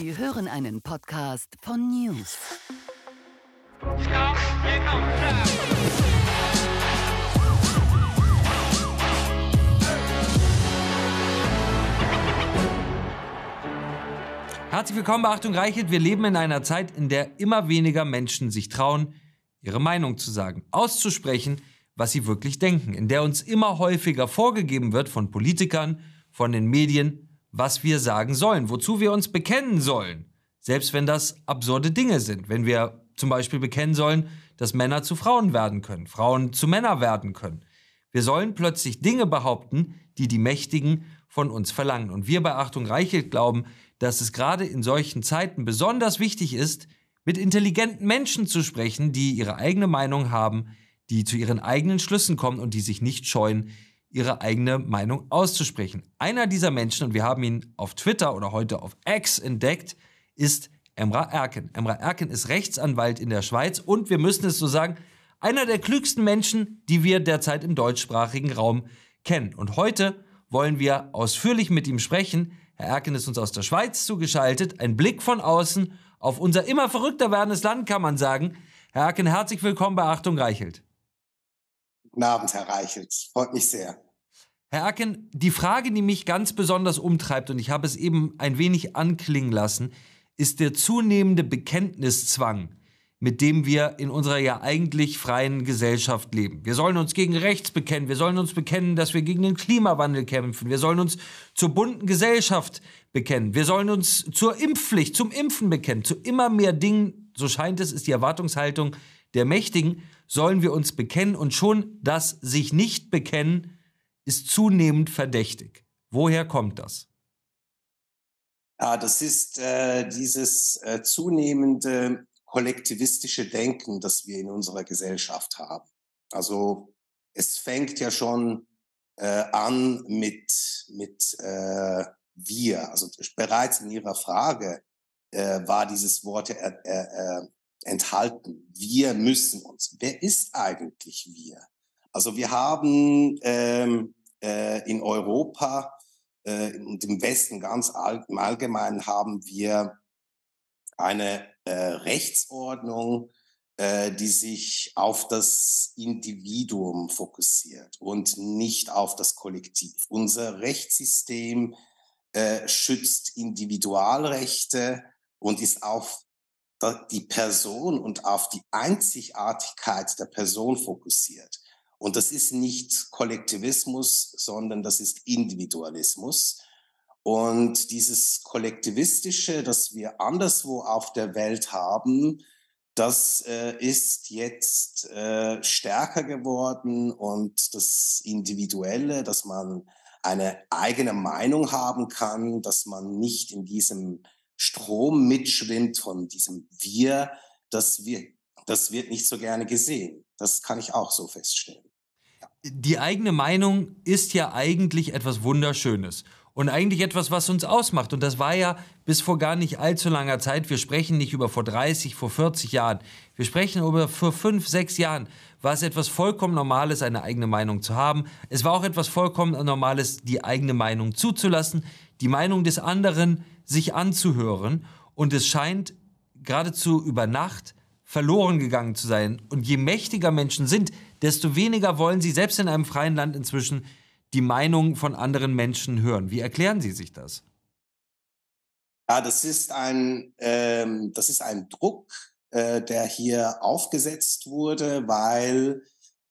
Sie hören einen Podcast von News. Herzlich willkommen bei Achtung Reichelt. Wir leben in einer Zeit, in der immer weniger Menschen sich trauen, ihre Meinung zu sagen, auszusprechen, was sie wirklich denken, in der uns immer häufiger vorgegeben wird von Politikern, von den Medien, was wir sagen sollen, wozu wir uns bekennen sollen, selbst wenn das absurde Dinge sind, wenn wir zum Beispiel bekennen sollen, dass Männer zu Frauen werden können, Frauen zu Männer werden können. Wir sollen plötzlich Dinge behaupten, die die Mächtigen von uns verlangen. Und wir bei Achtung Reichelt glauben, dass es gerade in solchen Zeiten besonders wichtig ist, mit intelligenten Menschen zu sprechen, die ihre eigene Meinung haben, die zu ihren eigenen Schlüssen kommen und die sich nicht scheuen, ihre eigene Meinung auszusprechen. Einer dieser Menschen, und wir haben ihn auf Twitter oder heute auf X entdeckt, ist Emra Erken. Emra Erken ist Rechtsanwalt in der Schweiz und wir müssen es so sagen, einer der klügsten Menschen, die wir derzeit im deutschsprachigen Raum kennen. Und heute wollen wir ausführlich mit ihm sprechen. Herr Erken ist uns aus der Schweiz zugeschaltet. Ein Blick von außen auf unser immer verrückter werdendes Land, kann man sagen. Herr Erken, herzlich willkommen bei Achtung Reichelt. Guten Abend, Herr Reichelt. Freut mich sehr. Herr Erken, die Frage, die mich ganz besonders umtreibt, und ich habe es eben ein wenig anklingen lassen, ist der zunehmende Bekenntniszwang, mit dem wir in unserer ja eigentlich freien Gesellschaft leben. Wir sollen uns gegen rechts bekennen, wir sollen uns bekennen, dass wir gegen den Klimawandel kämpfen, wir sollen uns zur bunten Gesellschaft bekennen, wir sollen uns zur Impfpflicht, zum Impfen bekennen, zu immer mehr Dingen, so scheint es, ist die Erwartungshaltung der Mächtigen, sollen wir uns bekennen und schon das sich nicht bekennen ist zunehmend verdächtig. Woher kommt das? Ja, das ist äh, dieses äh, zunehmende kollektivistische Denken, das wir in unserer Gesellschaft haben. Also es fängt ja schon äh, an mit, mit äh, wir. Also bereits in Ihrer Frage äh, war dieses Wort äh, äh, enthalten. Wir müssen uns. Wer ist eigentlich wir? Also wir haben ähm, äh, in Europa äh, und im Westen ganz all, im Allgemeinen haben wir eine äh, Rechtsordnung, äh, die sich auf das Individuum fokussiert und nicht auf das Kollektiv. Unser Rechtssystem äh, schützt Individualrechte und ist auf die Person und auf die Einzigartigkeit der Person fokussiert. Und das ist nicht Kollektivismus, sondern das ist Individualismus. Und dieses Kollektivistische, das wir anderswo auf der Welt haben, das äh, ist jetzt äh, stärker geworden und das Individuelle, dass man eine eigene Meinung haben kann, dass man nicht in diesem Strom mitschwimmt von diesem Wir, das wird, das wird nicht so gerne gesehen. Das kann ich auch so feststellen. Die eigene Meinung ist ja eigentlich etwas Wunderschönes und eigentlich etwas, was uns ausmacht. Und das war ja bis vor gar nicht allzu langer Zeit. Wir sprechen nicht über vor 30, vor 40 Jahren. Wir sprechen über vor fünf, sechs Jahren. War es etwas vollkommen Normales, eine eigene Meinung zu haben. Es war auch etwas vollkommen Normales, die eigene Meinung zuzulassen, die Meinung des anderen sich anzuhören. Und es scheint geradezu über Nacht verloren gegangen zu sein. Und je mächtiger Menschen sind, desto weniger wollen sie selbst in einem freien Land inzwischen die Meinung von anderen Menschen hören. Wie erklären Sie sich das? Ja, das ist ein, ähm, das ist ein Druck, äh, der hier aufgesetzt wurde, weil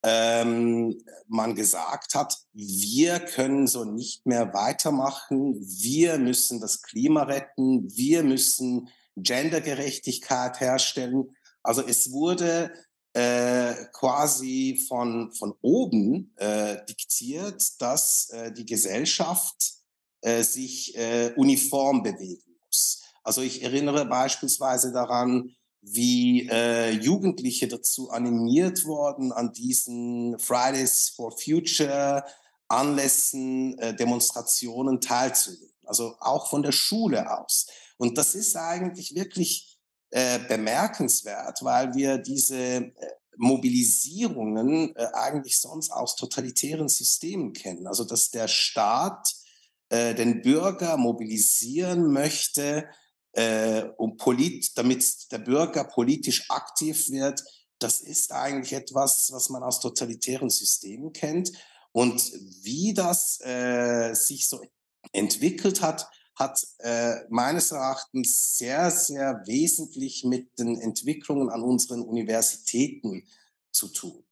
ähm, man gesagt hat, wir können so nicht mehr weitermachen, wir müssen das Klima retten, wir müssen Gendergerechtigkeit herstellen. Also es wurde äh, quasi von, von oben äh, diktiert, dass äh, die Gesellschaft äh, sich äh, uniform bewegen muss. Also ich erinnere beispielsweise daran, wie äh, Jugendliche dazu animiert wurden, an diesen Fridays for Future Anlässen, äh, Demonstrationen teilzunehmen. Also auch von der Schule aus. Und das ist eigentlich wirklich äh, bemerkenswert, weil wir diese äh, Mobilisierungen äh, eigentlich sonst aus totalitären Systemen kennen. Also dass der Staat äh, den Bürger mobilisieren möchte, äh, um polit, damit der Bürger politisch aktiv wird, das ist eigentlich etwas, was man aus totalitären Systemen kennt. Und wie das äh, sich so entwickelt hat, hat äh, meines Erachtens sehr, sehr wesentlich mit den Entwicklungen an unseren Universitäten zu tun.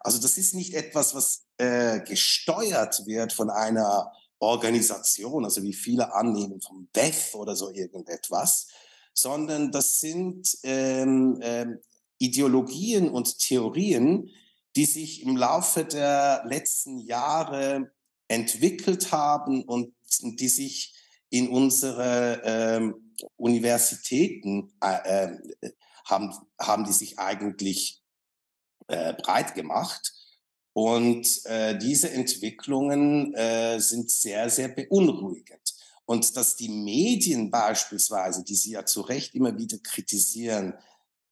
Also das ist nicht etwas, was äh, gesteuert wird von einer Organisation, also wie viele annehmen vom WEF oder so irgendetwas, sondern das sind ähm, ähm, Ideologien und Theorien, die sich im Laufe der letzten Jahre entwickelt haben und die sich in unsere ähm, Universitäten äh, äh, haben, haben die sich eigentlich äh, breit gemacht. Und äh, diese Entwicklungen äh, sind sehr, sehr beunruhigend. Und dass die Medien beispielsweise, die Sie ja zu Recht immer wieder kritisieren,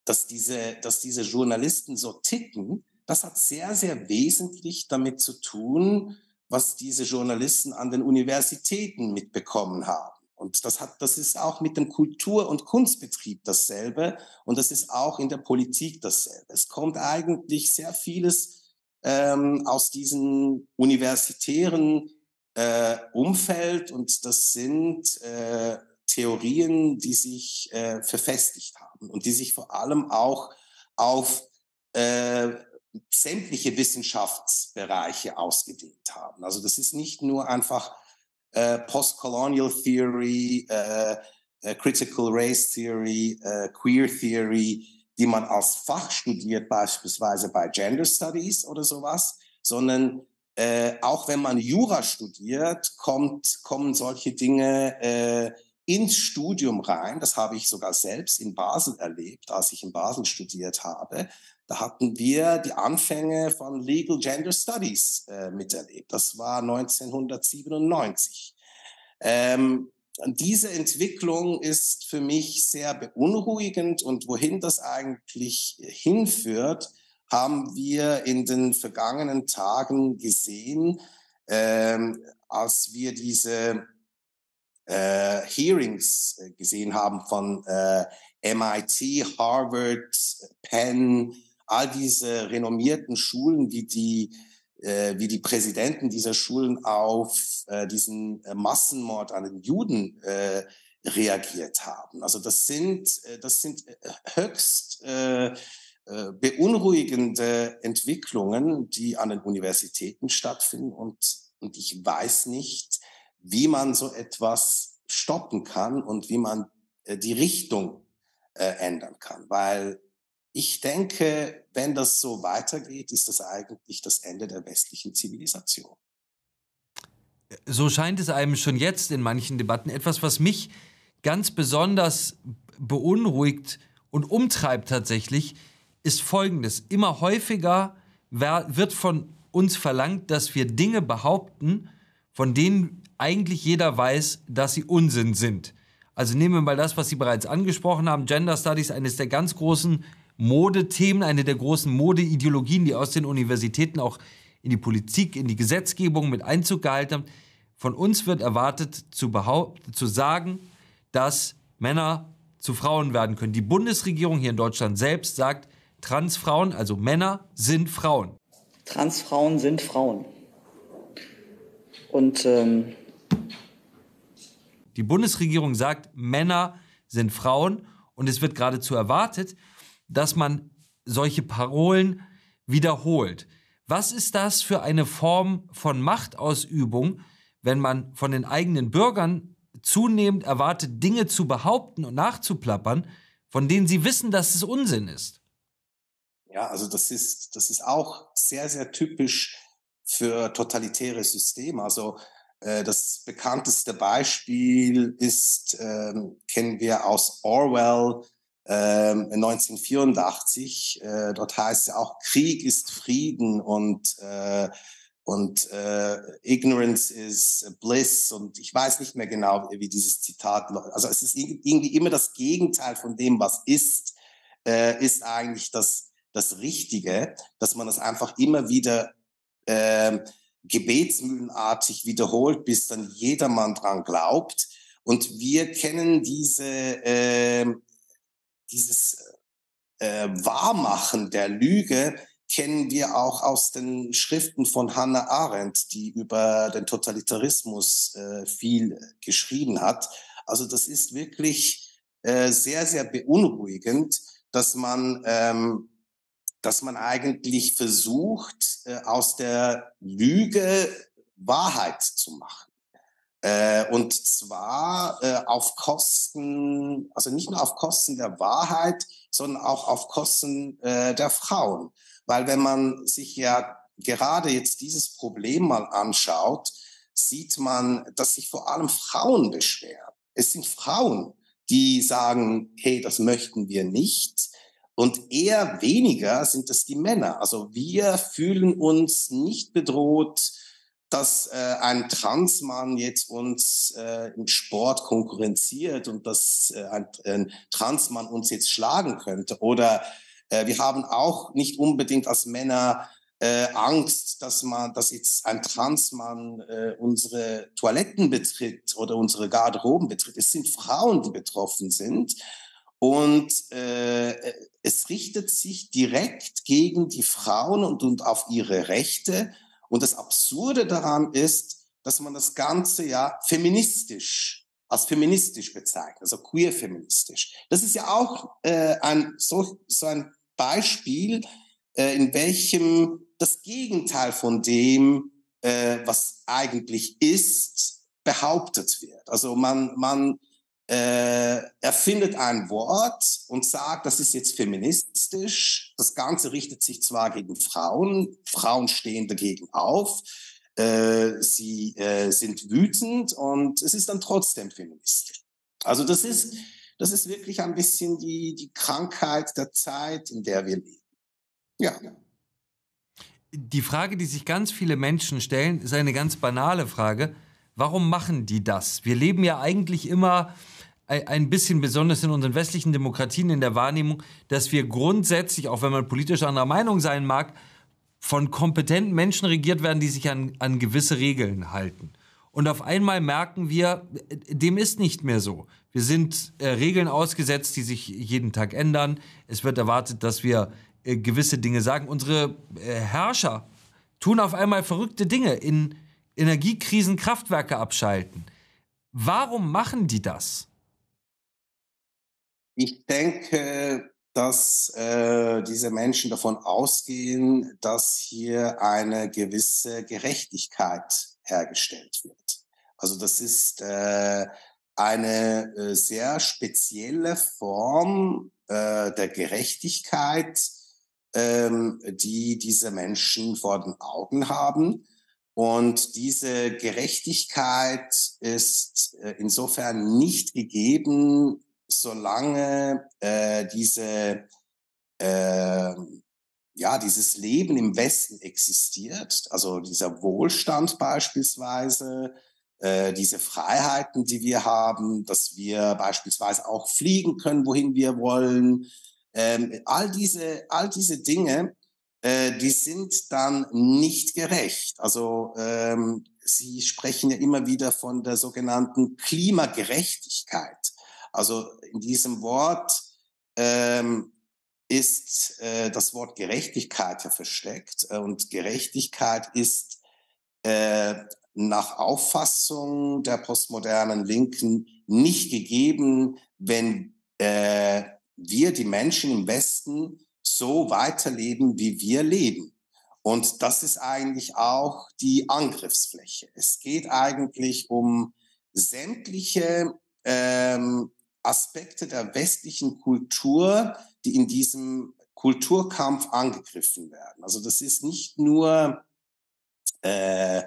dass diese, dass diese Journalisten so ticken, das hat sehr, sehr wesentlich damit zu tun, was diese Journalisten an den Universitäten mitbekommen haben. Und das hat, das ist auch mit dem Kultur- und Kunstbetrieb dasselbe. Und das ist auch in der Politik dasselbe. Es kommt eigentlich sehr vieles ähm, aus diesem universitären äh, Umfeld und das sind äh, Theorien, die sich äh, verfestigt haben und die sich vor allem auch auf äh, sämtliche Wissenschaftsbereiche ausgedehnt haben. Also das ist nicht nur einfach äh, Postcolonial Theory, äh, äh, Critical Race Theory, äh, Queer Theory, die man als Fach studiert, beispielsweise bei Gender Studies oder sowas, sondern äh, auch wenn man Jura studiert, kommt, kommen solche Dinge äh, ins Studium rein. Das habe ich sogar selbst in Basel erlebt, als ich in Basel studiert habe. Da hatten wir die Anfänge von Legal Gender Studies äh, miterlebt. Das war 1997. Ähm, diese Entwicklung ist für mich sehr beunruhigend und wohin das eigentlich hinführt, haben wir in den vergangenen Tagen gesehen, ähm, als wir diese äh, Hearings äh, gesehen haben von äh, MIT, Harvard, Penn, all diese renommierten Schulen, die, äh, wie die Präsidenten dieser Schulen auf äh, diesen äh, Massenmord an den Juden äh, reagiert haben. Also das sind, äh, das sind äh, höchst äh, äh, beunruhigende Entwicklungen, die an den Universitäten stattfinden. Und, und ich weiß nicht, wie man so etwas stoppen kann und wie man äh, die Richtung äh, ändern kann. Weil ich denke, wenn das so weitergeht, ist das eigentlich das Ende der westlichen Zivilisation. So scheint es einem schon jetzt in manchen Debatten. Etwas, was mich ganz besonders beunruhigt und umtreibt tatsächlich, ist Folgendes. Immer häufiger wird von uns verlangt, dass wir Dinge behaupten, von denen eigentlich jeder weiß, dass sie Unsinn sind. Also nehmen wir mal das, was Sie bereits angesprochen haben, Gender Studies, eines der ganz großen Modethemen, eine der großen Modeideologien, die aus den Universitäten auch in die Politik, in die Gesetzgebung mit Einzug gehalten haben. Von uns wird erwartet, zu, zu sagen, dass Männer zu Frauen werden können. Die Bundesregierung hier in Deutschland selbst sagt, Transfrauen, also Männer, sind Frauen. Transfrauen sind Frauen. Und ähm die Bundesregierung sagt, Männer sind Frauen und es wird geradezu erwartet, dass man solche Parolen wiederholt. Was ist das für eine Form von Machtausübung, wenn man von den eigenen Bürgern zunehmend erwartet, Dinge zu behaupten und nachzuplappern, von denen sie wissen, dass es Unsinn ist? Ja, also das ist, das ist auch sehr, sehr typisch für totalitäre Systeme. Also äh, das bekannteste Beispiel ist, ähm, kennen wir aus Orwell, 1984. Ähm, äh, dort heißt es auch, Krieg ist Frieden und, äh, und äh, Ignorance is Bliss. Und ich weiß nicht mehr genau, wie dieses Zitat. Also es ist irgendwie immer das Gegenteil von dem, was ist, äh, ist eigentlich das, das Richtige, dass man das einfach immer wieder äh, gebetsmühlenartig wiederholt, bis dann jedermann dran glaubt. Und wir kennen diese, äh, dieses äh, Wahrmachen der Lüge, kennen wir auch aus den Schriften von Hannah Arendt, die über den Totalitarismus äh, viel geschrieben hat. Also das ist wirklich äh, sehr, sehr beunruhigend, dass man, ähm, dass man eigentlich versucht, äh, aus der Lüge Wahrheit zu machen. Äh, und zwar äh, auf Kosten, also nicht nur auf Kosten der Wahrheit, sondern auch auf Kosten äh, der Frauen. Weil wenn man sich ja gerade jetzt dieses Problem mal anschaut, sieht man, dass sich vor allem Frauen beschweren. Es sind Frauen, die sagen, hey, das möchten wir nicht. Und eher weniger sind es die Männer. Also wir fühlen uns nicht bedroht, dass äh, ein Transmann jetzt uns äh, im Sport konkurrenziert und dass äh, ein, ein Transmann uns jetzt schlagen könnte. Oder äh, wir haben auch nicht unbedingt als Männer äh, Angst, dass man, dass jetzt ein Transmann äh, unsere Toiletten betritt oder unsere Garderoben betritt. Es sind Frauen, die betroffen sind. Und äh, es richtet sich direkt gegen die Frauen und, und auf ihre Rechte. Und das Absurde daran ist, dass man das Ganze ja feministisch als feministisch bezeichnet, also queer feministisch. Das ist ja auch äh, ein so, so ein Beispiel, äh, in welchem das Gegenteil von dem, äh, was eigentlich ist, behauptet wird. Also man, man äh, erfindet ein Wort und sagt, das ist jetzt feministisch. Das Ganze richtet sich zwar gegen Frauen, Frauen stehen dagegen auf, äh, sie äh, sind wütend und es ist dann trotzdem feministisch. Also das ist, das ist wirklich ein bisschen die, die Krankheit der Zeit, in der wir leben. Ja. Die Frage, die sich ganz viele Menschen stellen, ist eine ganz banale Frage. Warum machen die das? Wir leben ja eigentlich immer ein bisschen besonders in unseren westlichen Demokratien in der Wahrnehmung, dass wir grundsätzlich, auch wenn man politisch anderer Meinung sein mag, von kompetenten Menschen regiert werden, die sich an, an gewisse Regeln halten. Und auf einmal merken wir, dem ist nicht mehr so. Wir sind äh, Regeln ausgesetzt, die sich jeden Tag ändern. Es wird erwartet, dass wir äh, gewisse Dinge sagen. Unsere äh, Herrscher tun auf einmal verrückte Dinge, in Energiekrisen Kraftwerke abschalten. Warum machen die das? Ich denke, dass äh, diese Menschen davon ausgehen, dass hier eine gewisse Gerechtigkeit hergestellt wird. Also das ist äh, eine äh, sehr spezielle Form äh, der Gerechtigkeit, ähm, die diese Menschen vor den Augen haben. Und diese Gerechtigkeit ist äh, insofern nicht gegeben, solange äh, diese, äh, ja, dieses Leben im Westen existiert, also dieser Wohlstand beispielsweise, äh, diese Freiheiten, die wir haben, dass wir beispielsweise auch fliegen können, wohin wir wollen, ähm, all diese, all diese Dinge, äh, die sind dann nicht gerecht. Also ähm, Sie sprechen ja immer wieder von der sogenannten Klimagerechtigkeit. Also in diesem Wort ähm, ist äh, das Wort Gerechtigkeit ja versteckt. Äh, und Gerechtigkeit ist äh, nach Auffassung der postmodernen Linken nicht gegeben, wenn äh, wir, die Menschen im Westen, so weiterleben, wie wir leben. Und das ist eigentlich auch die Angriffsfläche. Es geht eigentlich um sämtliche ähm, Aspekte der westlichen Kultur, die in diesem Kulturkampf angegriffen werden. Also das ist nicht nur äh,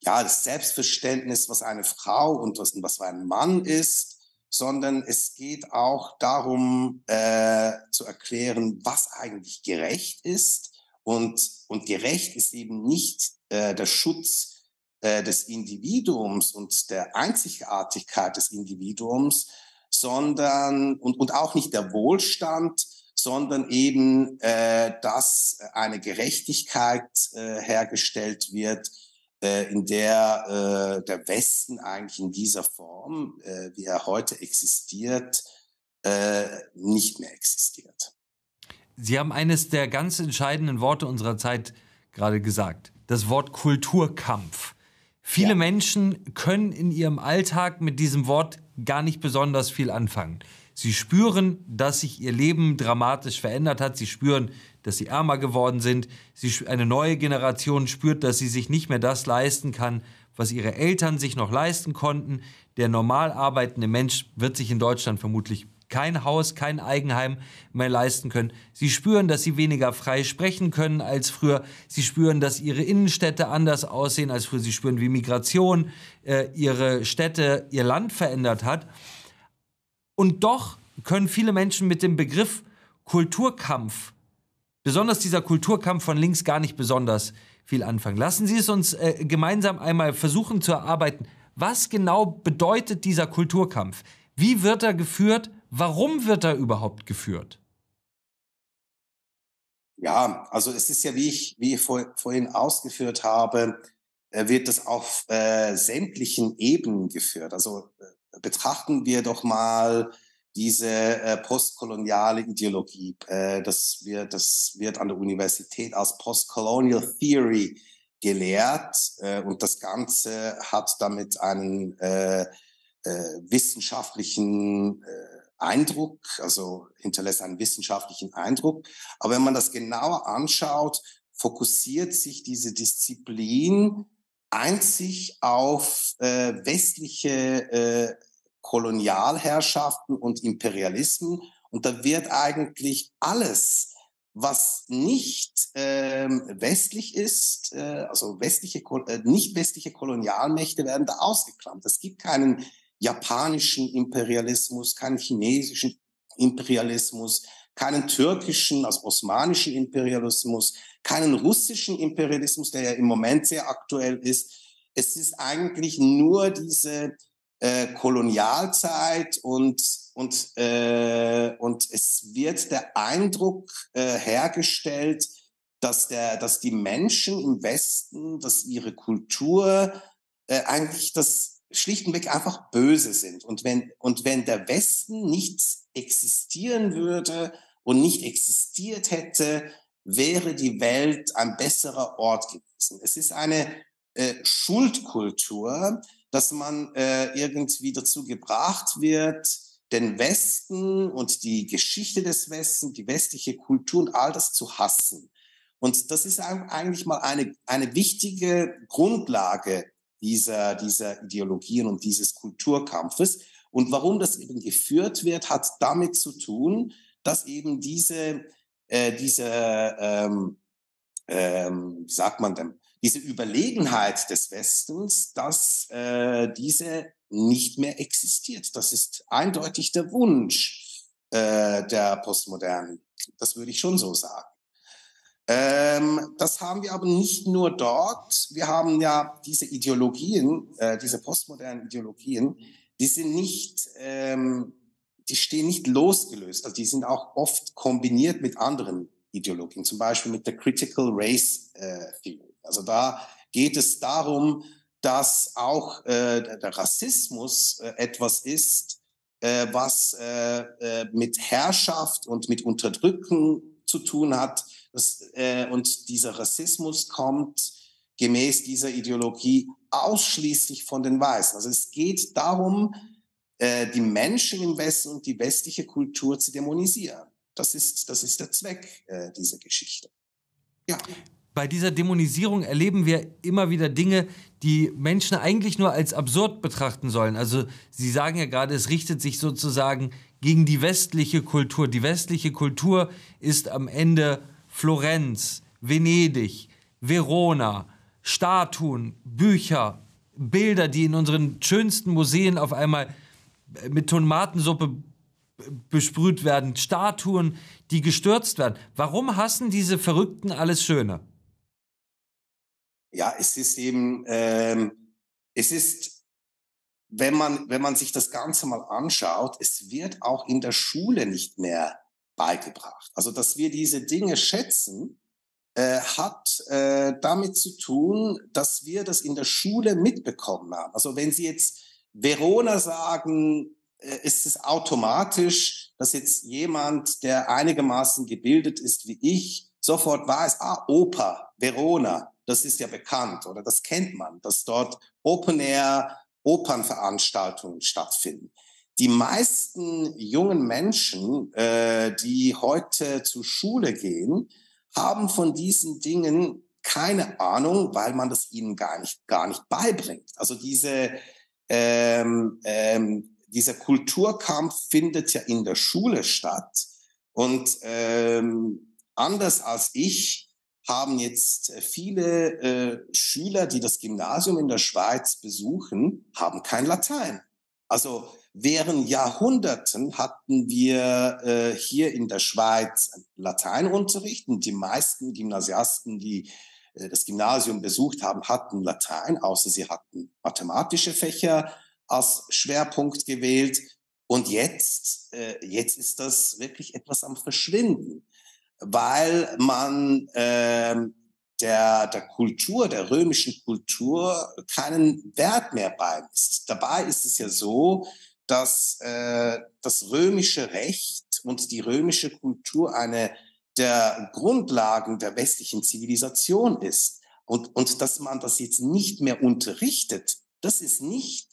ja das Selbstverständnis, was eine Frau und was, was ein Mann ist, sondern es geht auch darum äh, zu erklären, was eigentlich gerecht ist. Und, und gerecht ist eben nicht äh, der Schutz äh, des Individuums und der Einzigartigkeit des Individuums, sondern und, und auch nicht der Wohlstand, sondern eben, äh, dass eine Gerechtigkeit äh, hergestellt wird, äh, in der äh, der Westen eigentlich in dieser Form, äh, wie er heute existiert, äh, nicht mehr existiert. Sie haben eines der ganz entscheidenden Worte unserer Zeit gerade gesagt. Das Wort Kulturkampf. Viele ja. Menschen können in ihrem Alltag mit diesem Wort gar nicht besonders viel anfangen. Sie spüren, dass sich ihr Leben dramatisch verändert hat. Sie spüren, dass sie ärmer geworden sind. Sie, eine neue Generation spürt, dass sie sich nicht mehr das leisten kann, was ihre Eltern sich noch leisten konnten. Der normal arbeitende Mensch wird sich in Deutschland vermutlich kein Haus, kein Eigenheim mehr leisten können. Sie spüren, dass sie weniger frei sprechen können als früher. Sie spüren, dass ihre Innenstädte anders aussehen als früher. Sie spüren, wie Migration äh, ihre Städte, ihr Land verändert hat. Und doch können viele Menschen mit dem Begriff Kulturkampf, besonders dieser Kulturkampf von links, gar nicht besonders viel anfangen. Lassen Sie es uns äh, gemeinsam einmal versuchen zu erarbeiten. Was genau bedeutet dieser Kulturkampf? Wie wird er geführt? Warum wird er überhaupt geführt? Ja, also es ist ja, wie ich, wie ich vor, vorhin ausgeführt habe, äh, wird das auf äh, sämtlichen Ebenen geführt. Also äh, betrachten wir doch mal diese äh, postkoloniale Ideologie. Äh, das, wird, das wird an der Universität als Postcolonial Theory gelehrt äh, und das Ganze hat damit einen äh, äh, wissenschaftlichen äh, Eindruck, also hinterlässt einen wissenschaftlichen Eindruck. Aber wenn man das genauer anschaut, fokussiert sich diese Disziplin einzig auf äh, westliche äh, Kolonialherrschaften und Imperialismen. Und da wird eigentlich alles, was nicht ähm, westlich ist, äh, also westliche, äh, nicht westliche Kolonialmächte werden da ausgeklammert. Es gibt keinen japanischen Imperialismus, keinen chinesischen Imperialismus, keinen türkischen, also osmanischen Imperialismus, keinen russischen Imperialismus, der ja im Moment sehr aktuell ist. Es ist eigentlich nur diese äh, Kolonialzeit und und äh, und es wird der Eindruck äh, hergestellt, dass der dass die Menschen im Westen, dass ihre Kultur äh, eigentlich das schlichtweg einfach böse sind und wenn und wenn der Westen nicht existieren würde und nicht existiert hätte, wäre die Welt ein besserer Ort gewesen. Es ist eine äh, Schuldkultur, dass man äh, irgendwie dazu gebracht wird, den Westen und die Geschichte des Westens, die westliche Kultur und all das zu hassen. Und das ist eigentlich mal eine, eine wichtige Grundlage dieser, dieser Ideologien und dieses Kulturkampfes. Und warum das eben geführt wird, hat damit zu tun, dass eben diese äh, diese, ähm, ähm, wie sagt man denn, diese Überlegenheit des Westens, dass äh, diese nicht mehr existiert. Das ist eindeutig der Wunsch äh, der Postmodernen. Das würde ich schon so sagen. Ähm, das haben wir aber nicht nur dort. Wir haben ja diese Ideologien, äh, diese postmodernen Ideologien, die sind nicht ähm, die stehen nicht losgelöst. Also die sind auch oft kombiniert mit anderen Ideologien, zum Beispiel mit der Critical Race äh, Theory. Also da geht es darum, dass auch äh, der Rassismus äh, etwas ist, äh, was äh, mit Herrschaft und mit Unterdrücken zu tun hat. Das, äh, und dieser Rassismus kommt gemäß dieser Ideologie ausschließlich von den Weißen. Also es geht darum, äh, die Menschen im Westen und die westliche Kultur zu dämonisieren. Das ist, das ist der Zweck äh, dieser Geschichte. Ja. Bei dieser Dämonisierung erleben wir immer wieder Dinge, die Menschen eigentlich nur als absurd betrachten sollen. Also Sie sagen ja gerade, es richtet sich sozusagen gegen die westliche Kultur. Die westliche Kultur ist am Ende Florenz, Venedig, Verona, Statuen, Bücher, Bilder, die in unseren schönsten Museen auf einmal mit Tomatensuppe besprüht werden, Statuen, die gestürzt werden. Warum hassen diese Verrückten alles Schöne? Ja, es ist eben, ähm, es ist, wenn man, wenn man sich das Ganze mal anschaut, es wird auch in der Schule nicht mehr beigebracht. Also, dass wir diese Dinge schätzen, äh, hat äh, damit zu tun, dass wir das in der Schule mitbekommen haben. Also wenn Sie jetzt Verona sagen, äh, ist es automatisch, dass jetzt jemand, der einigermaßen gebildet ist wie ich, sofort weiß, ah, Oper, Verona, das ist ja bekannt oder das kennt man, dass dort Open-Air Opernveranstaltungen stattfinden. Die meisten jungen Menschen, äh, die heute zur Schule gehen, haben von diesen Dingen keine Ahnung, weil man das ihnen gar nicht, gar nicht beibringt. Also diese, ähm, ähm, dieser Kulturkampf findet ja in der Schule statt. Und ähm, anders als ich haben jetzt viele äh, Schüler, die das Gymnasium in der Schweiz besuchen, haben kein Latein. Also während Jahrhunderten hatten wir äh, hier in der Schweiz Lateinunterricht und die meisten Gymnasiasten, die äh, das Gymnasium besucht haben, hatten Latein, außer sie hatten mathematische Fächer als Schwerpunkt gewählt. Und jetzt, äh, jetzt ist das wirklich etwas am Verschwinden, weil man äh, der, der Kultur, der römischen Kultur keinen Wert mehr beimisst. Dabei ist es ja so, dass äh, das römische Recht und die römische Kultur eine der Grundlagen der westlichen Zivilisation ist. Und, und dass man das jetzt nicht mehr unterrichtet, das ist nicht,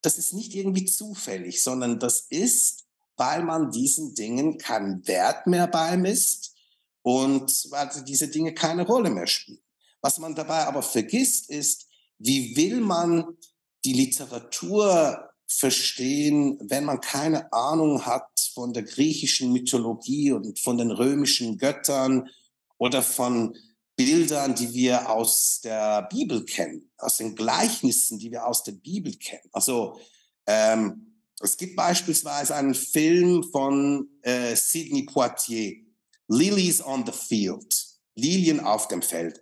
das ist nicht irgendwie zufällig, sondern das ist, weil man diesen Dingen keinen Wert mehr beimisst und weil diese Dinge keine Rolle mehr spielen. Was man dabei aber vergisst, ist, wie will man die Literatur verstehen, wenn man keine Ahnung hat von der griechischen Mythologie und von den römischen Göttern oder von Bildern, die wir aus der Bibel kennen, aus den Gleichnissen, die wir aus der Bibel kennen. Also ähm, es gibt beispielsweise einen Film von äh, Sidney Poitier, Lilies on the Field, Lilien auf dem Feld.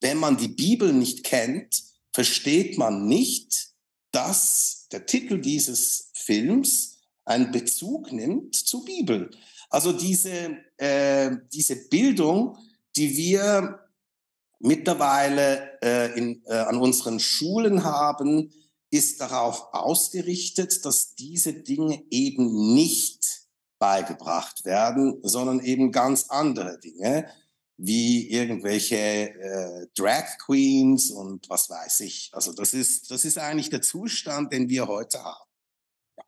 Wenn man die Bibel nicht kennt, versteht man nicht, dass der Titel dieses Films einen Bezug nimmt zur Bibel. Also diese, äh, diese Bildung, die wir mittlerweile äh, in, äh, an unseren Schulen haben, ist darauf ausgerichtet, dass diese Dinge eben nicht beigebracht werden, sondern eben ganz andere Dinge wie irgendwelche äh, Drag Queens und was weiß ich. Also das ist, das ist eigentlich der Zustand, den wir heute haben. Ja.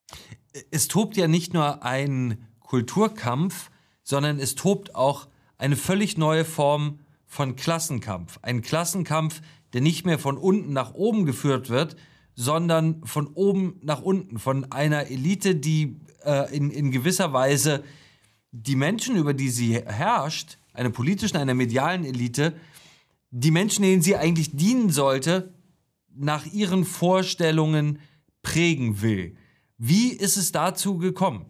Es tobt ja nicht nur ein Kulturkampf, sondern es tobt auch eine völlig neue Form von Klassenkampf. Ein Klassenkampf, der nicht mehr von unten nach oben geführt wird, sondern von oben nach unten, von einer Elite, die äh, in, in gewisser Weise die Menschen, über die sie herrscht, einer politischen, einer medialen Elite, die Menschen, denen sie eigentlich dienen sollte, nach ihren Vorstellungen prägen will. Wie ist es dazu gekommen?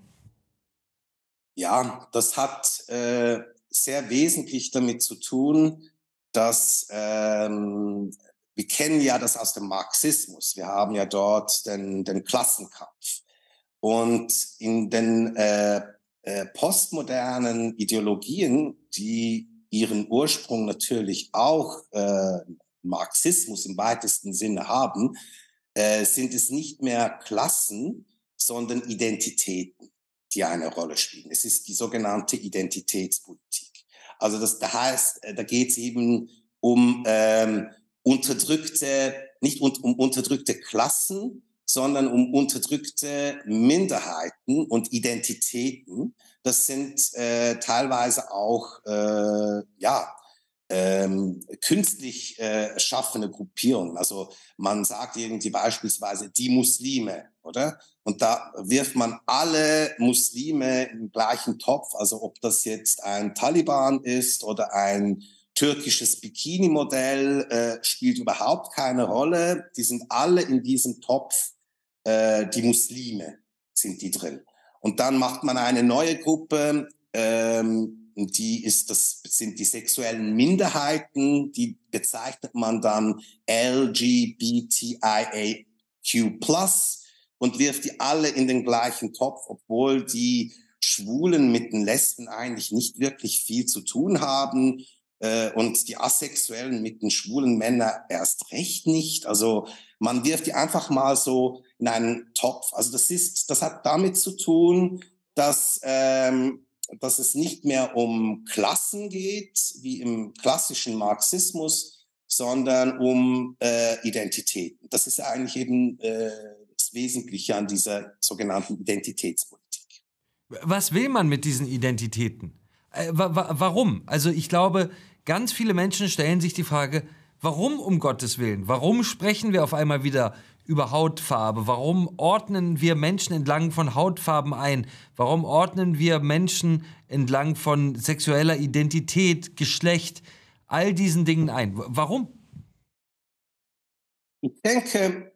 Ja, das hat äh, sehr wesentlich damit zu tun, dass ähm, wir kennen ja das aus dem Marxismus. Wir haben ja dort den, den Klassenkampf. Und in den äh, äh, postmodernen Ideologien, die ihren Ursprung natürlich auch äh, Marxismus im weitesten Sinne haben, äh, sind es nicht mehr Klassen, sondern Identitäten, die eine Rolle spielen. Es ist die sogenannte Identitätspolitik. Also das, das heißt, äh, da geht es eben um ähm, unterdrückte, nicht um, um unterdrückte Klassen, sondern um unterdrückte Minderheiten und Identitäten. Das sind äh, teilweise auch äh, ja ähm, künstlich äh, erschaffene Gruppierungen. Also man sagt irgendwie beispielsweise die Muslime, oder? Und da wirft man alle Muslime im gleichen Topf. Also ob das jetzt ein Taliban ist oder ein türkisches Bikini-Modell, äh, spielt überhaupt keine Rolle. Die sind alle in diesem Topf äh, die Muslime sind die drin. Und dann macht man eine neue Gruppe, ähm, die ist, das sind die sexuellen Minderheiten, die bezeichnet man dann LGBTIAQ+, und wirft die alle in den gleichen Topf, obwohl die Schwulen mit den Lesben eigentlich nicht wirklich viel zu tun haben. Äh, und die Asexuellen mit den schwulen Männern erst recht nicht. Also man wirft die einfach mal so in einen Topf. Also das ist, das hat damit zu tun, dass ähm, dass es nicht mehr um Klassen geht, wie im klassischen Marxismus, sondern um äh, Identitäten. Das ist eigentlich eben äh, das Wesentliche an dieser sogenannten Identitätspolitik. Was will man mit diesen Identitäten? Äh, wa wa warum? Also ich glaube, ganz viele Menschen stellen sich die Frage, warum um Gottes Willen? Warum sprechen wir auf einmal wieder über Hautfarbe? Warum ordnen wir Menschen entlang von Hautfarben ein? Warum ordnen wir Menschen entlang von sexueller Identität, Geschlecht, all diesen Dingen ein? Warum? Ich denke,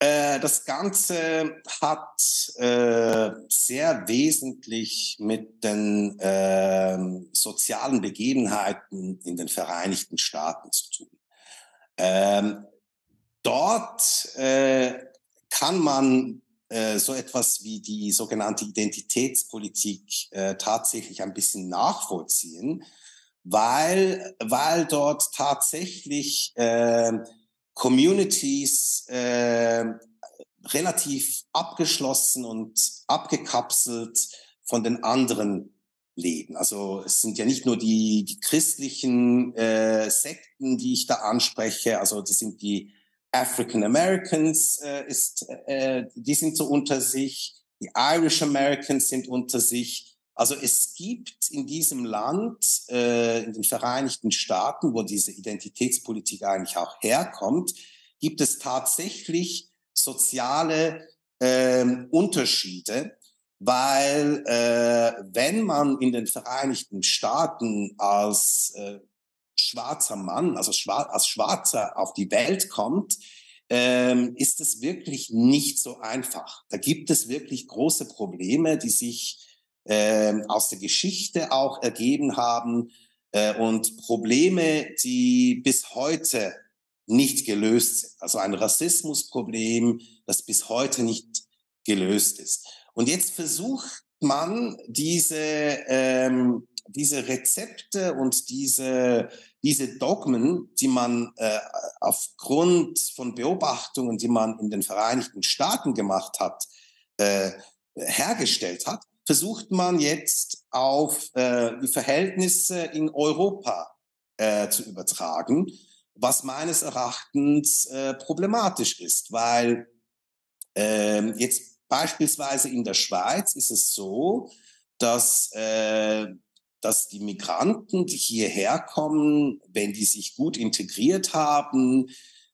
äh, das Ganze hat äh, sehr wesentlich mit den äh, sozialen Begebenheiten in den Vereinigten Staaten zu tun. Ähm, dort äh, kann man äh, so etwas wie die sogenannte Identitätspolitik tatsächlich ein bisschen nachvollziehen, weil, weil dort tatsächlich äh, Communities äh, relativ abgeschlossen und abgekapselt von den anderen leben. Also es sind ja nicht nur die, die christlichen äh, Sekten, die ich da anspreche, also das sind die African Americans äh, ist, äh, die sind so unter sich, die Irish Americans sind unter sich. Also es gibt in diesem Land, äh, in den Vereinigten Staaten, wo diese Identitätspolitik eigentlich auch herkommt, gibt es tatsächlich soziale äh, Unterschiede, weil äh, wenn man in den Vereinigten Staaten als äh, schwarzer Mann, also schwar als Schwarzer auf die Welt kommt, ähm, ist es wirklich nicht so einfach. Da gibt es wirklich große Probleme, die sich ähm, aus der Geschichte auch ergeben haben äh, und Probleme, die bis heute nicht gelöst sind. Also ein Rassismusproblem, das bis heute nicht gelöst ist. Und jetzt versucht man diese, ähm, diese Rezepte und diese diese Dogmen, die man äh, aufgrund von Beobachtungen, die man in den Vereinigten Staaten gemacht hat, äh, hergestellt hat, versucht man jetzt auf äh, die Verhältnisse in Europa äh, zu übertragen, was meines Erachtens äh, problematisch ist, weil äh, jetzt beispielsweise in der Schweiz ist es so, dass äh, dass die Migranten, die hierher kommen, wenn die sich gut integriert haben,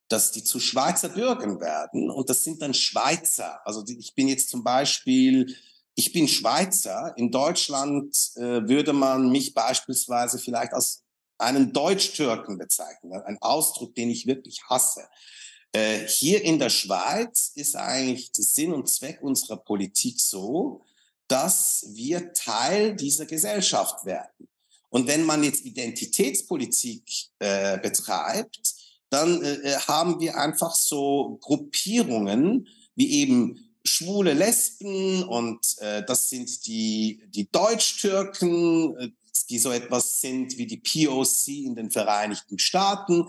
dass die zu Schweizer Bürgern werden. Und das sind dann Schweizer. Also ich bin jetzt zum Beispiel, ich bin Schweizer. In Deutschland äh, würde man mich beispielsweise vielleicht als einen Deutsch-Türken bezeichnen. Ein Ausdruck, den ich wirklich hasse. Äh, hier in der Schweiz ist eigentlich der Sinn und Zweck unserer Politik so, dass wir Teil dieser Gesellschaft werden. Und wenn man jetzt Identitätspolitik äh, betreibt, dann äh, äh, haben wir einfach so Gruppierungen wie eben schwule Lesben und äh, das sind die, die Deutsch-Türken, äh, die so etwas sind wie die POC in den Vereinigten Staaten.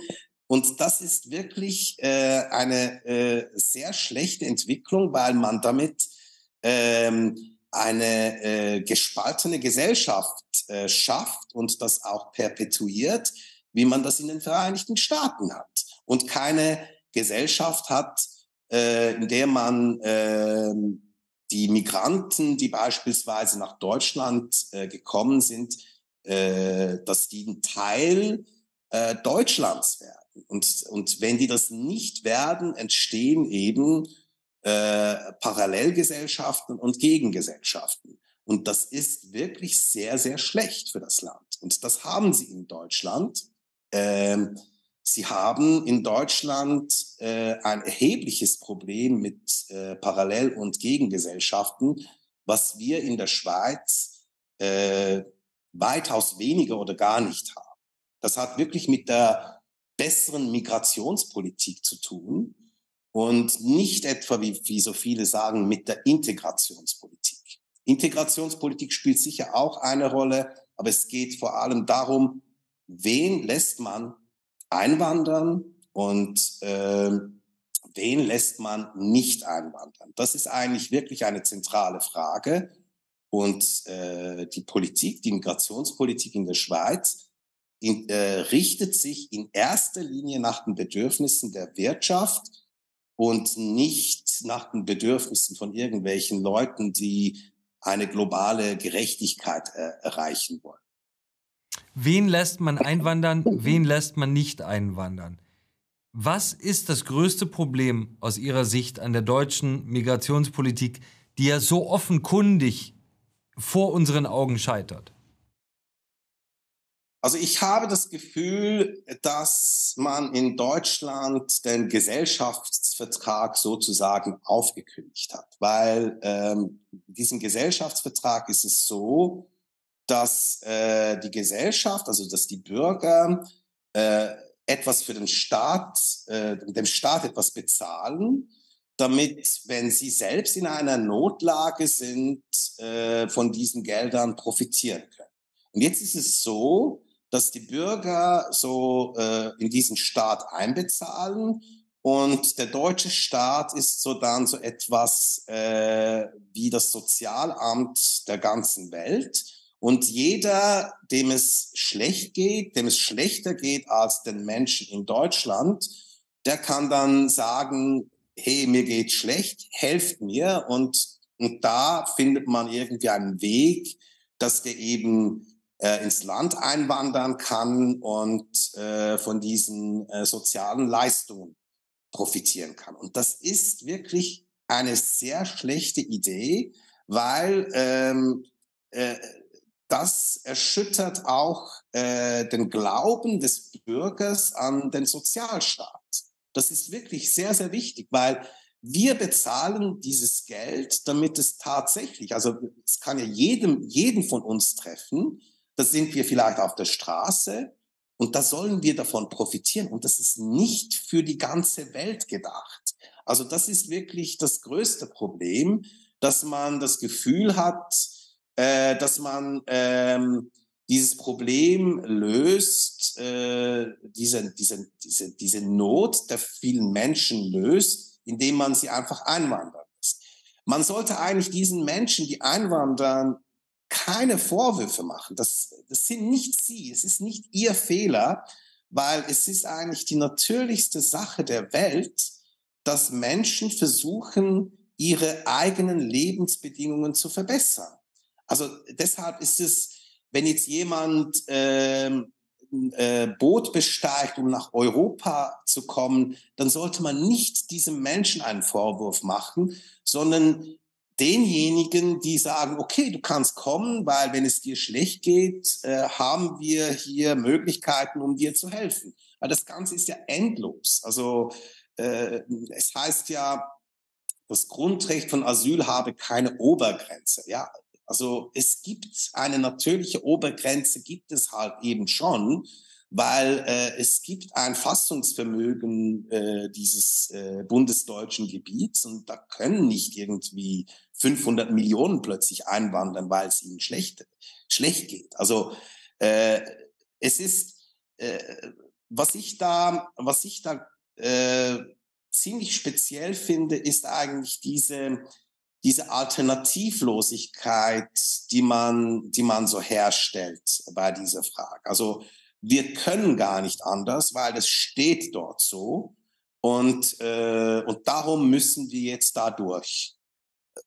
Und das ist wirklich äh, eine äh, sehr schlechte Entwicklung, weil man damit ähm, eine äh, gespaltene Gesellschaft äh, schafft und das auch perpetuiert, wie man das in den Vereinigten Staaten hat. Und keine Gesellschaft hat, äh, in der man äh, die Migranten, die beispielsweise nach Deutschland äh, gekommen sind, äh, dass die ein Teil äh, Deutschlands werden. Und, und wenn die das nicht werden, entstehen eben äh, Parallelgesellschaften und Gegengesellschaften. Und das ist wirklich sehr, sehr schlecht für das Land. Und das haben sie in Deutschland. Ähm, sie haben in Deutschland äh, ein erhebliches Problem mit äh, Parallel- und Gegengesellschaften, was wir in der Schweiz äh, weitaus weniger oder gar nicht haben. Das hat wirklich mit der besseren Migrationspolitik zu tun und nicht etwa, wie, wie so viele sagen, mit der Integrationspolitik. Integrationspolitik spielt sicher auch eine Rolle, aber es geht vor allem darum, wen lässt man einwandern und äh, wen lässt man nicht einwandern? Das ist eigentlich wirklich eine zentrale Frage. Und äh, die Politik, die Migrationspolitik in der Schweiz in, äh, richtet sich in erster Linie nach den Bedürfnissen der Wirtschaft und nicht nach den Bedürfnissen von irgendwelchen Leuten, die eine globale Gerechtigkeit äh, erreichen wollen. Wen lässt man einwandern, wen lässt man nicht einwandern? Was ist das größte Problem aus Ihrer Sicht an der deutschen Migrationspolitik, die ja so offenkundig vor unseren Augen scheitert? Also ich habe das Gefühl, dass man in Deutschland den Gesellschaftsvertrag sozusagen aufgekündigt hat, weil ähm, diesem Gesellschaftsvertrag ist es so, dass äh, die Gesellschaft, also dass die Bürger äh, etwas für den Staat, äh, dem Staat etwas bezahlen, damit, wenn sie selbst in einer Notlage sind, äh, von diesen Geldern profitieren können. Und jetzt ist es so, dass die Bürger so äh, in diesen Staat einbezahlen und der deutsche Staat ist so dann so etwas äh, wie das Sozialamt der ganzen Welt. Und jeder, dem es schlecht geht, dem es schlechter geht als den Menschen in Deutschland, der kann dann sagen, hey, mir geht schlecht, helft mir. Und, und da findet man irgendwie einen Weg, dass der eben äh, ins Land einwandern kann und äh, von diesen äh, sozialen Leistungen profitieren kann. Und das ist wirklich eine sehr schlechte Idee, weil ähm, äh, das erschüttert auch äh, den Glauben des Bürgers an den Sozialstaat. Das ist wirklich sehr, sehr wichtig, weil wir bezahlen dieses Geld, damit es tatsächlich, also es kann ja jedem, jeden von uns treffen, da sind wir vielleicht auf der Straße und da sollen wir davon profitieren. Und das ist nicht für die ganze Welt gedacht. Also das ist wirklich das größte Problem, dass man das Gefühl hat, äh, dass man ähm, dieses Problem löst, äh, diese, diese, diese, diese Not der vielen Menschen löst, indem man sie einfach einwandern lässt. Man sollte eigentlich diesen Menschen, die einwandern, keine Vorwürfe machen. Das, das sind nicht sie, es ist nicht ihr Fehler, weil es ist eigentlich die natürlichste Sache der Welt, dass Menschen versuchen, ihre eigenen Lebensbedingungen zu verbessern. Also deshalb ist es, wenn jetzt jemand ähm, äh, Boot besteigt, um nach Europa zu kommen, dann sollte man nicht diesem Menschen einen Vorwurf machen, sondern denjenigen, die sagen, okay, du kannst kommen, weil wenn es dir schlecht geht, äh, haben wir hier Möglichkeiten, um dir zu helfen. Weil das Ganze ist ja endlos. Also äh, es heißt ja, das Grundrecht von Asyl habe keine Obergrenze. Ja, also es gibt eine natürliche Obergrenze, gibt es halt eben schon weil äh, es gibt ein Fassungsvermögen äh, dieses äh, bundesdeutschen Gebiets und da können nicht irgendwie 500 Millionen plötzlich einwandern, weil es ihnen schlecht, schlecht geht. Also äh, es ist, äh, was ich da, was ich da äh, ziemlich speziell finde, ist eigentlich diese, diese Alternativlosigkeit, die man, die man so herstellt bei dieser Frage. Also wir können gar nicht anders, weil es steht dort so. Und, äh, und darum müssen wir jetzt da durch.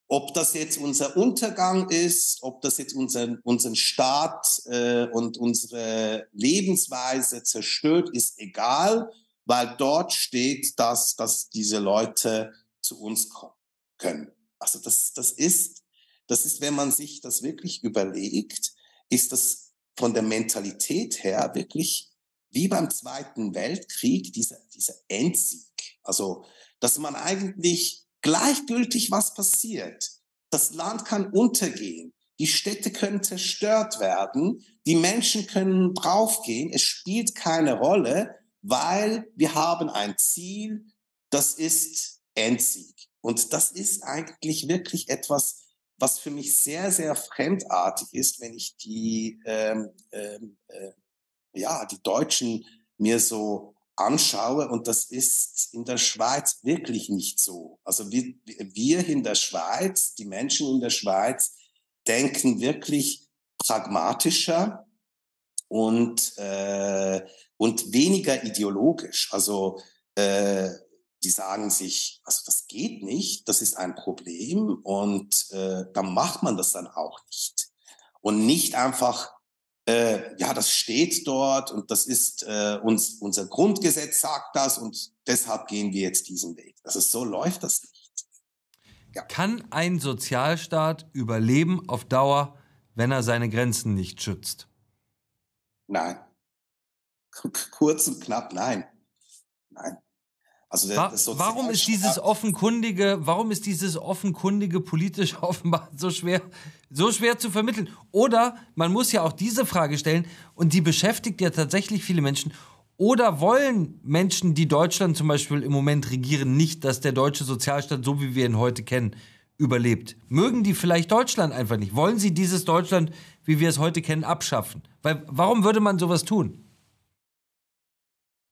Ob das jetzt unser Untergang ist, ob das jetzt unseren, unseren Staat äh, und unsere Lebensweise zerstört, ist egal, weil dort steht, dass, dass diese Leute zu uns kommen können. Also das, das ist, das ist, wenn man sich das wirklich überlegt, ist das von der Mentalität her wirklich wie beim Zweiten Weltkrieg dieser, dieser Endsieg. Also, dass man eigentlich gleichgültig was passiert. Das Land kann untergehen. Die Städte können zerstört werden. Die Menschen können draufgehen. Es spielt keine Rolle, weil wir haben ein Ziel, das ist Endsieg. Und das ist eigentlich wirklich etwas, was für mich sehr, sehr fremdartig ist, wenn ich die, ähm, ähm, äh, ja, die Deutschen mir so anschaue und das ist in der Schweiz wirklich nicht so. Also wir, wir in der Schweiz, die Menschen in der Schweiz denken wirklich pragmatischer und, äh, und weniger ideologisch. Also äh, die sagen sich, also das geht nicht, das ist ein Problem und äh, dann macht man das dann auch nicht. Und nicht einfach, äh, ja, das steht dort und das ist äh, uns, unser Grundgesetz sagt das und deshalb gehen wir jetzt diesen Weg. Also so läuft das nicht. Ja. Kann ein Sozialstaat überleben auf Dauer, wenn er seine Grenzen nicht schützt? Nein. Kurz und knapp, nein. Nein. Also der, warum ist dieses offenkundige, warum ist dieses offenkundige politisch offenbar so schwer, so schwer zu vermitteln? Oder man muss ja auch diese Frage stellen und die beschäftigt ja tatsächlich viele Menschen. Oder wollen Menschen, die Deutschland zum Beispiel im Moment regieren, nicht, dass der deutsche Sozialstaat, so wie wir ihn heute kennen, überlebt? Mögen die vielleicht Deutschland einfach nicht? Wollen sie dieses Deutschland, wie wir es heute kennen, abschaffen? Weil, warum würde man sowas tun?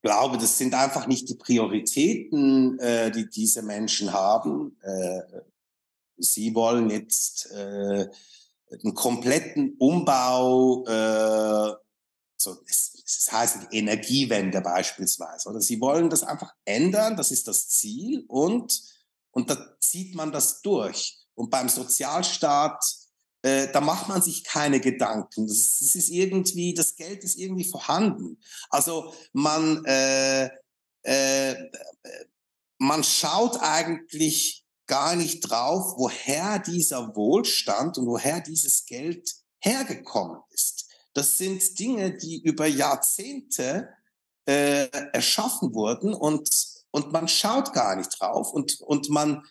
Glaube, das sind einfach nicht die Prioritäten, äh, die diese Menschen haben. Äh, sie wollen jetzt äh, einen kompletten Umbau, äh, so, es, es heißt Energiewende beispielsweise, oder sie wollen das einfach ändern, das ist das Ziel und, und da zieht man das durch. Und beim Sozialstaat äh, da macht man sich keine Gedanken. Das, das, ist irgendwie, das Geld ist irgendwie vorhanden. Also man, äh, äh, man schaut eigentlich gar nicht drauf, woher dieser Wohlstand und woher dieses Geld hergekommen ist. Das sind Dinge, die über Jahrzehnte äh, erschaffen wurden und, und man schaut gar nicht drauf und, und man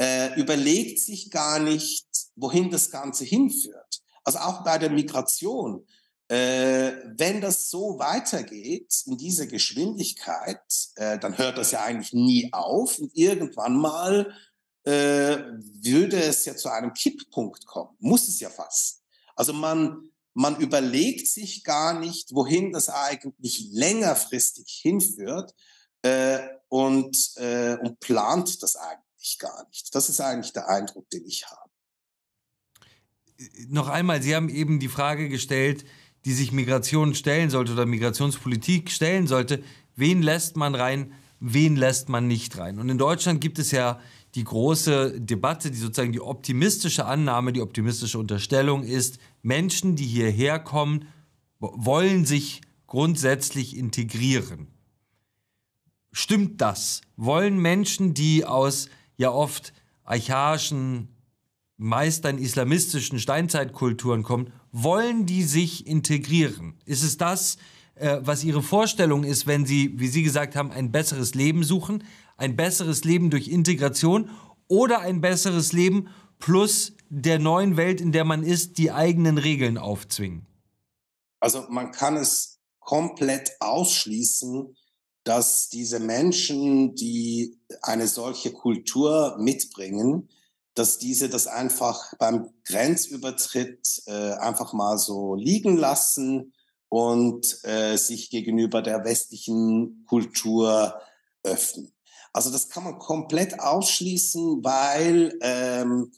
äh, überlegt sich gar nicht, wohin das Ganze hinführt. Also auch bei der Migration. Äh, wenn das so weitergeht in dieser Geschwindigkeit, äh, dann hört das ja eigentlich nie auf und irgendwann mal äh, würde es ja zu einem Kipppunkt kommen. Muss es ja fast. Also man, man überlegt sich gar nicht, wohin das eigentlich längerfristig hinführt äh, und, äh, und plant das eigentlich ich gar nicht. Das ist eigentlich der Eindruck, den ich habe. Noch einmal, Sie haben eben die Frage gestellt, die sich Migration stellen sollte oder Migrationspolitik stellen sollte. Wen lässt man rein, wen lässt man nicht rein? Und in Deutschland gibt es ja die große Debatte, die sozusagen die optimistische Annahme, die optimistische Unterstellung ist, Menschen, die hierher kommen, wollen sich grundsätzlich integrieren. Stimmt das? Wollen Menschen, die aus ja oft archaischen, meist dann islamistischen Steinzeitkulturen kommen, wollen die sich integrieren? Ist es das, äh, was Ihre Vorstellung ist, wenn Sie, wie Sie gesagt haben, ein besseres Leben suchen, ein besseres Leben durch Integration oder ein besseres Leben plus der neuen Welt, in der man ist, die eigenen Regeln aufzwingen? Also man kann es komplett ausschließen, dass diese Menschen, die eine solche Kultur mitbringen, dass diese das einfach beim Grenzübertritt äh, einfach mal so liegen lassen und äh, sich gegenüber der westlichen Kultur öffnen. Also das kann man komplett ausschließen, weil ähm,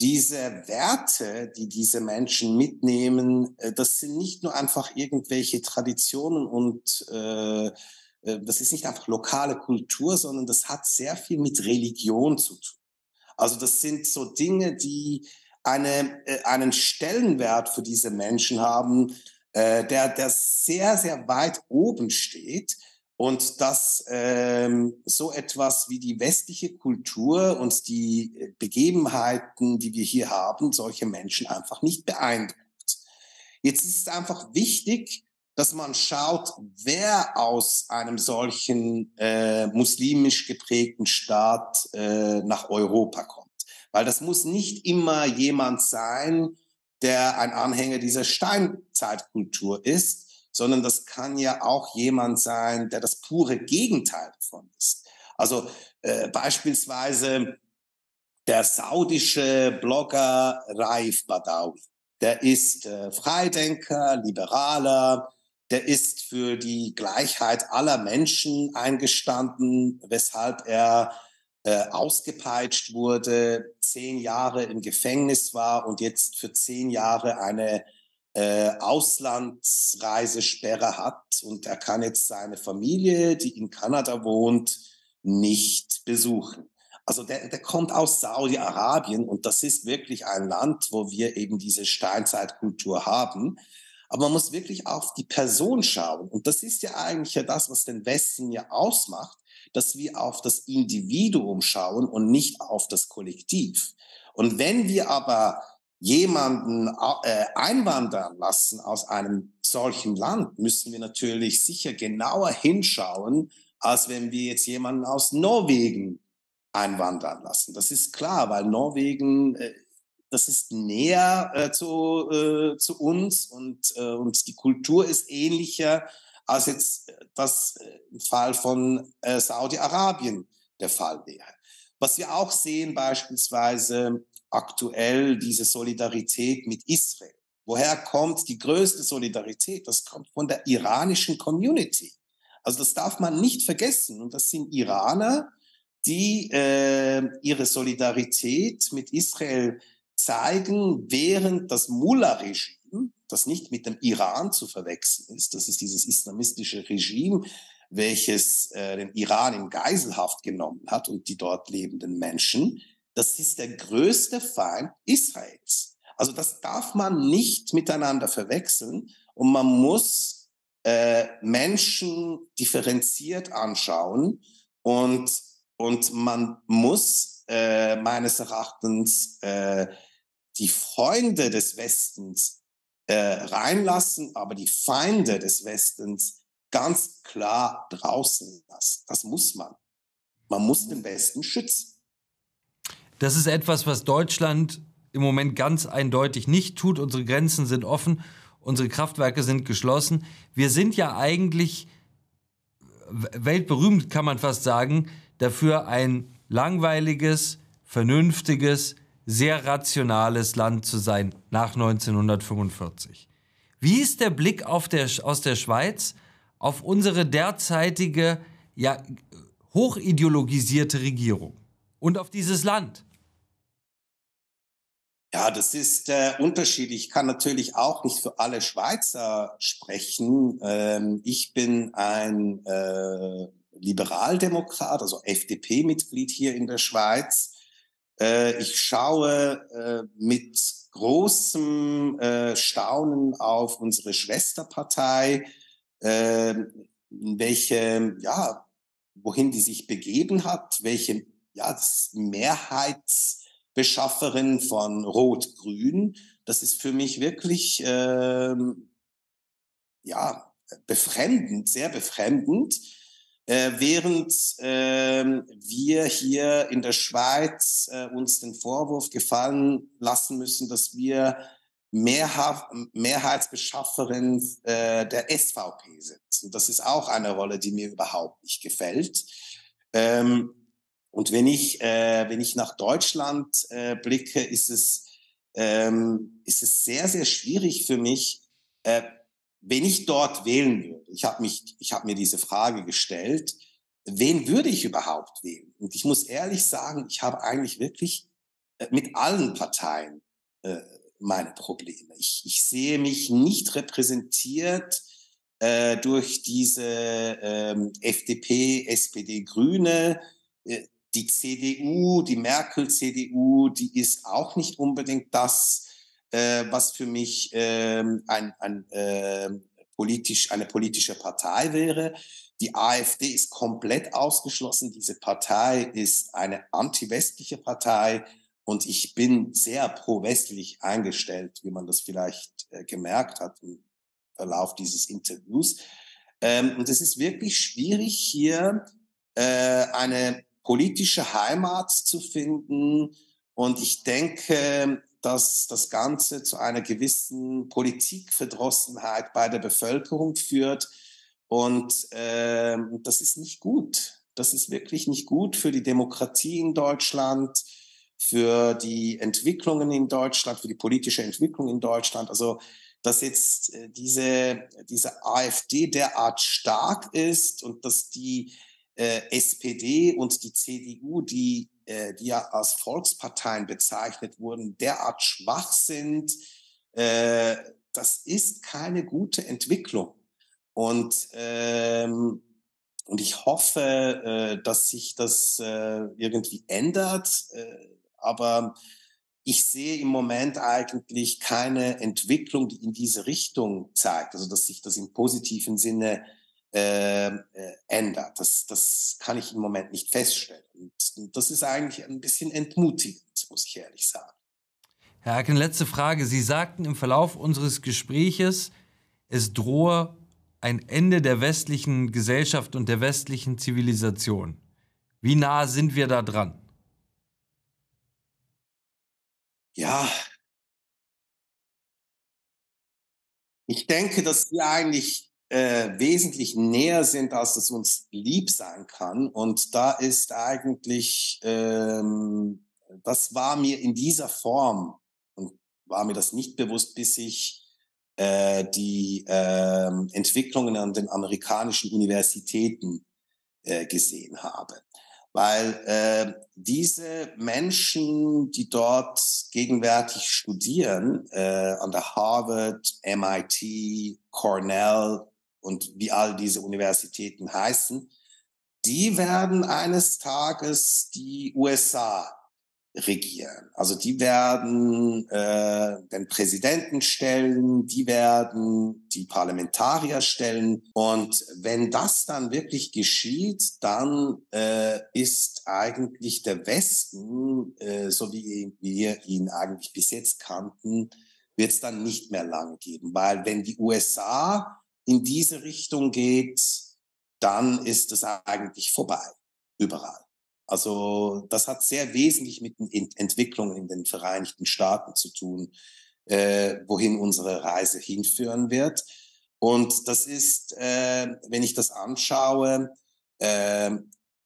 diese Werte, die diese Menschen mitnehmen, äh, das sind nicht nur einfach irgendwelche Traditionen und äh, das ist nicht einfach lokale Kultur, sondern das hat sehr viel mit Religion zu tun. Also das sind so Dinge, die eine, äh, einen Stellenwert für diese Menschen haben, äh, der, der sehr, sehr weit oben steht und dass ähm, so etwas wie die westliche Kultur und die Begebenheiten, die wir hier haben, solche Menschen einfach nicht beeindruckt. Jetzt ist es einfach wichtig, dass man schaut, wer aus einem solchen äh, muslimisch geprägten Staat äh, nach Europa kommt. Weil das muss nicht immer jemand sein, der ein Anhänger dieser Steinzeitkultur ist, sondern das kann ja auch jemand sein, der das pure Gegenteil davon ist. Also äh, beispielsweise der saudische Blogger Raif Badawi. Der ist äh, Freidenker, Liberaler, der ist für die Gleichheit aller Menschen eingestanden, weshalb er äh, ausgepeitscht wurde, zehn Jahre im Gefängnis war und jetzt für zehn Jahre eine äh, Auslandsreisesperre hat. Und er kann jetzt seine Familie, die in Kanada wohnt, nicht besuchen. Also der, der kommt aus Saudi-Arabien und das ist wirklich ein Land, wo wir eben diese Steinzeitkultur haben. Aber man muss wirklich auf die Person schauen. Und das ist ja eigentlich ja das, was den Westen ja ausmacht, dass wir auf das Individuum schauen und nicht auf das Kollektiv. Und wenn wir aber jemanden äh, einwandern lassen aus einem solchen Land, müssen wir natürlich sicher genauer hinschauen, als wenn wir jetzt jemanden aus Norwegen einwandern lassen. Das ist klar, weil Norwegen äh, das ist näher äh, zu, äh, zu uns und, äh, und die Kultur ist ähnlicher als jetzt das äh, im Fall von äh, Saudi-Arabien der Fall wäre. Was wir auch sehen beispielsweise aktuell diese Solidarität mit Israel. Woher kommt die größte Solidarität? Das kommt von der iranischen Community. Also das darf man nicht vergessen. Und das sind Iraner, die äh, ihre Solidarität mit Israel zeigen, während das Mullah-Regime, das nicht mit dem Iran zu verwechseln ist, das ist dieses islamistische Regime, welches äh, den Iran in Geiselhaft genommen hat und die dort lebenden Menschen, das ist der größte Feind Israels. Also das darf man nicht miteinander verwechseln und man muss äh, Menschen differenziert anschauen und, und man muss äh, meines Erachtens äh, die Freunde des Westens äh, reinlassen, aber die Feinde des Westens ganz klar draußen lassen. Das muss man. Man muss den Westen schützen. Das ist etwas, was Deutschland im Moment ganz eindeutig nicht tut. Unsere Grenzen sind offen, unsere Kraftwerke sind geschlossen. Wir sind ja eigentlich weltberühmt, kann man fast sagen, dafür ein langweiliges, vernünftiges, sehr rationales Land zu sein nach 1945. Wie ist der Blick der, aus der Schweiz auf unsere derzeitige, ja, hochideologisierte Regierung und auf dieses Land? Ja, das ist äh, unterschiedlich. Ich kann natürlich auch nicht für alle Schweizer sprechen. Ähm, ich bin ein äh, Liberaldemokrat, also FDP-Mitglied hier in der Schweiz. Äh, ich schaue äh, mit großem äh, Staunen auf unsere Schwesterpartei, äh, welche, ja, wohin die sich begeben hat, welche, ja, Mehrheitsbeschafferin von Rot-Grün. Das ist für mich wirklich, äh, ja, befremdend, sehr befremdend äh, während äh, wir hier in der Schweiz äh, uns den Vorwurf gefallen lassen müssen, dass wir Mehrha Mehrheitsbeschafferin äh, der SVP sind. Und das ist auch eine Rolle, die mir überhaupt nicht gefällt. Ähm, und wenn ich, äh, wenn ich nach Deutschland äh, blicke, ist es, ähm, ist es sehr, sehr schwierig für mich, äh, wenn ich dort wählen würde, ich habe mich, ich habe mir diese Frage gestellt, wen würde ich überhaupt wählen? Und ich muss ehrlich sagen, ich habe eigentlich wirklich äh, mit allen Parteien äh, meine Probleme. Ich, ich sehe mich nicht repräsentiert äh, durch diese ähm, FDP, SPD, Grüne. Äh, die CDU, die Merkel-CDU, die ist auch nicht unbedingt das, äh, was für mich ähm, ein, ein äh, politisch, eine politische Partei wäre. Die AfD ist komplett ausgeschlossen. Diese Partei ist eine anti-westliche Partei und ich bin sehr pro-westlich eingestellt, wie man das vielleicht äh, gemerkt hat im Verlauf dieses Interviews. Ähm, und es ist wirklich schwierig, hier äh, eine politische Heimat zu finden. Und ich denke, dass das Ganze zu einer gewissen Politikverdrossenheit bei der Bevölkerung führt. Und äh, das ist nicht gut. Das ist wirklich nicht gut für die Demokratie in Deutschland, für die Entwicklungen in Deutschland, für die politische Entwicklung in Deutschland. Also dass jetzt äh, diese, diese AfD derart stark ist und dass die äh, SPD und die CDU, die, äh, die ja als Volksparteien bezeichnet wurden, derart schwach sind, äh, das ist keine gute Entwicklung. Und, ähm, und ich hoffe, äh, dass sich das äh, irgendwie ändert. Äh, aber ich sehe im Moment eigentlich keine Entwicklung, die in diese Richtung zeigt, also dass sich das im positiven Sinne äh, äh, ändert. Das, das kann ich im Moment nicht feststellen. Und das ist eigentlich ein bisschen entmutigend, muss ich ehrlich sagen. Herr Aken, letzte Frage. Sie sagten im Verlauf unseres Gespräches, es drohe ein Ende der westlichen Gesellschaft und der westlichen Zivilisation. Wie nah sind wir da dran? Ja. Ich denke, dass wir eigentlich äh, wesentlich näher sind, als es uns lieb sein kann. Und da ist eigentlich, ähm, das war mir in dieser Form und war mir das nicht bewusst, bis ich äh, die äh, Entwicklungen an den amerikanischen Universitäten äh, gesehen habe weil äh, diese Menschen, die dort gegenwärtig studieren, äh, an der Harvard, MIT, Cornell und wie all diese Universitäten heißen, die werden eines Tages die USA regieren. Also die werden äh, den Präsidenten stellen, die werden die Parlamentarier stellen. Und wenn das dann wirklich geschieht, dann äh, ist eigentlich der Westen, äh, so wie wir ihn eigentlich bis jetzt kannten, wird es dann nicht mehr lange geben. Weil wenn die USA in diese Richtung geht, dann ist es eigentlich vorbei. Überall. Also das hat sehr wesentlich mit den Entwicklungen in den Vereinigten Staaten zu tun, äh, wohin unsere Reise hinführen wird. Und das ist, äh, wenn ich das anschaue, äh,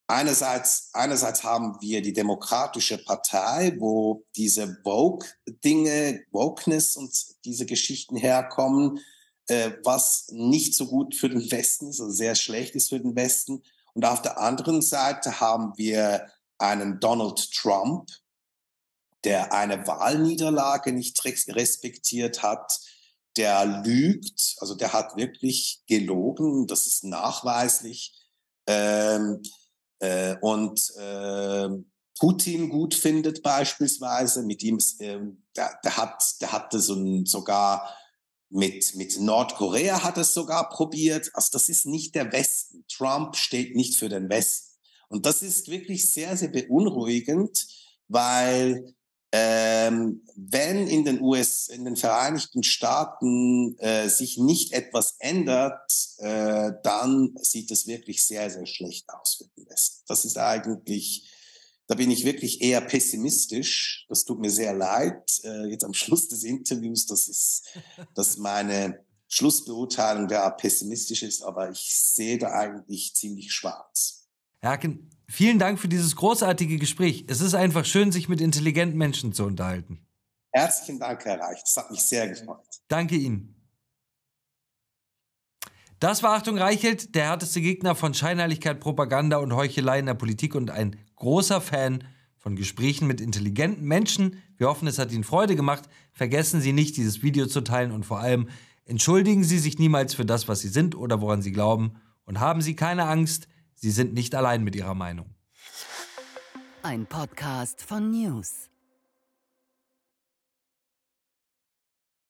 einerseits, einerseits haben wir die Demokratische Partei, wo diese Vogue-Dinge, Wokeness und diese Geschichten herkommen, äh, was nicht so gut für den Westen ist, also sehr schlecht ist für den Westen. Und auf der anderen Seite haben wir einen Donald Trump, der eine Wahlniederlage nicht respektiert hat, der lügt, also der hat wirklich gelogen, das ist nachweislich. Ähm, äh, und äh, Putin gut findet beispielsweise, mit ihm, äh, der, der hat, der hatte so ein, sogar mit, mit Nordkorea hat es sogar probiert. Also das ist nicht der Westen. Trump steht nicht für den Westen. Und das ist wirklich sehr, sehr beunruhigend, weil ähm, wenn in den US, in den Vereinigten Staaten äh, sich nicht etwas ändert, äh, dann sieht es wirklich sehr, sehr schlecht aus für den Westen. Das ist eigentlich da bin ich wirklich eher pessimistisch. Das tut mir sehr leid. Äh, jetzt am Schluss des Interviews, das ist, dass meine Schlussbeurteilung da pessimistisch ist, aber ich sehe da eigentlich ziemlich schwarz. Herken, vielen Dank für dieses großartige Gespräch. Es ist einfach schön, sich mit intelligenten Menschen zu unterhalten. Herzlichen Dank, Herr Reich. Das hat mich sehr gefreut. Danke Ihnen. Das war Achtung Reichelt, der härteste Gegner von Scheinheiligkeit, Propaganda und Heuchelei in der Politik und ein großer Fan von Gesprächen mit intelligenten Menschen. Wir hoffen, es hat Ihnen Freude gemacht. Vergessen Sie nicht, dieses Video zu teilen und vor allem entschuldigen Sie sich niemals für das, was Sie sind oder woran Sie glauben. Und haben Sie keine Angst, Sie sind nicht allein mit Ihrer Meinung. Ein Podcast von News.